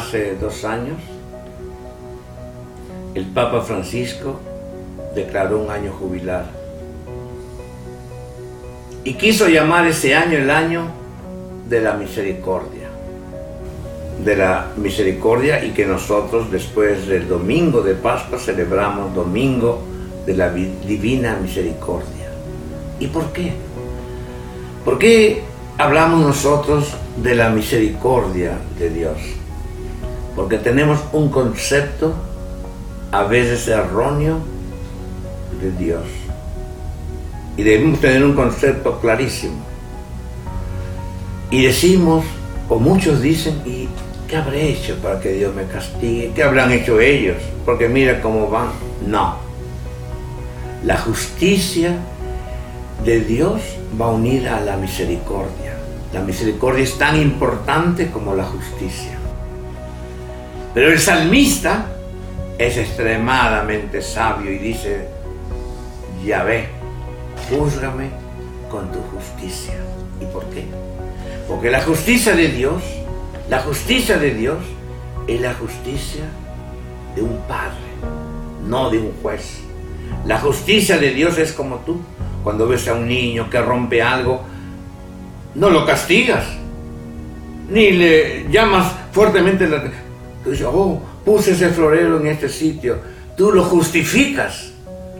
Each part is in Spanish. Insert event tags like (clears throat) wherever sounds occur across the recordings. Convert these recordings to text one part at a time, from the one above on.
hace dos años, el Papa Francisco declaró un año jubilar. Y quiso llamar ese año el año de la misericordia. De la misericordia y que nosotros después del domingo de Pascua celebramos domingo de la divina misericordia. ¿Y por qué? ¿Por qué hablamos nosotros de la misericordia de Dios? Porque tenemos un concepto a veces erróneo de Dios. Y debemos tener un concepto clarísimo. Y decimos, o muchos dicen, ¿y qué habré hecho para que Dios me castigue? ¿Qué habrán hecho ellos? Porque mira cómo van. No. La justicia de Dios va unida a la misericordia. La misericordia es tan importante como la justicia. Pero el salmista es extremadamente sabio y dice, Yahvé, júzgame con tu justicia. ¿Y por qué? Porque la justicia de Dios, la justicia de Dios es la justicia de un padre, no de un juez. La justicia de Dios es como tú. Cuando ves a un niño que rompe algo, no lo castigas, ni le llamas fuertemente la Tú dices, oh, puse ese florero en este sitio. Tú lo justificas.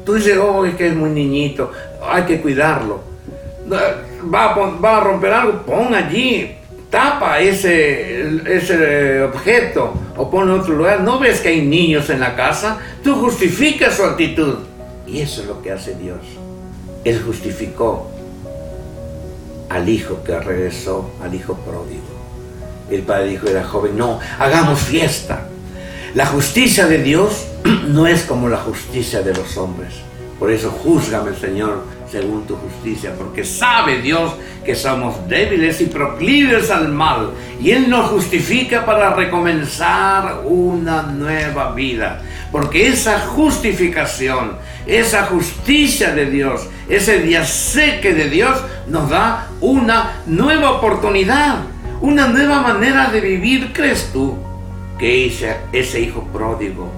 Tú dices, oh, es que es muy niñito, hay que cuidarlo. Va a, va a romper algo, pon allí, tapa ese, ese objeto o pon en otro lugar. ¿No ves que hay niños en la casa? Tú justificas su actitud. Y eso es lo que hace Dios. Él justificó al hijo que regresó, al hijo pródigo. El padre dijo, era joven, no, hagamos fiesta. La justicia de Dios (clears throat) no es como la justicia de los hombres. Por eso juzgame, Señor, según tu justicia, porque sabe Dios que somos débiles y proclives al mal, y Él nos justifica para recomenzar una nueva vida, porque esa justificación, esa justicia de Dios, ese día seque de Dios, nos da una nueva oportunidad, una nueva manera de vivir, ¿crees tú? Que ese, hijo pródigo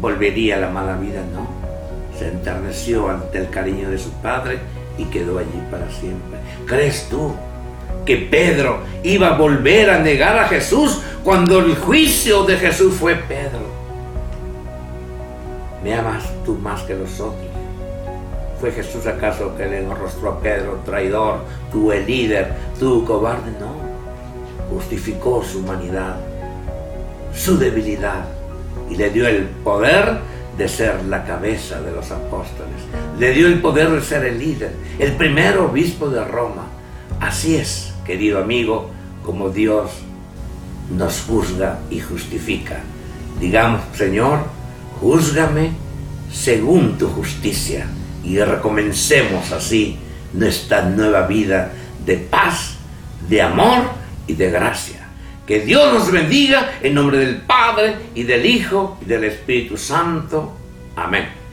volvería a la mala vida, no se enterneció ante el cariño de su padre y quedó allí para siempre. ¿Crees tú que Pedro iba a volver a negar a Jesús cuando el juicio de Jesús fue Pedro? ¿Me amas tú más que los otros? ¿Fue Jesús acaso que le enrostró a Pedro, traidor, tú el líder, tú cobarde? No. Justificó su humanidad, su debilidad y le dio el poder de ser la cabeza de los apóstoles. Le dio el poder de ser el líder, el primer obispo de Roma. Así es, querido amigo, como Dios nos juzga y justifica. Digamos, Señor, júzgame según tu justicia y recomencemos así nuestra nueva vida de paz, de amor y de gracia. Que Dios nos bendiga en nombre del Padre y del Hijo y del Espíritu Santo. Amén.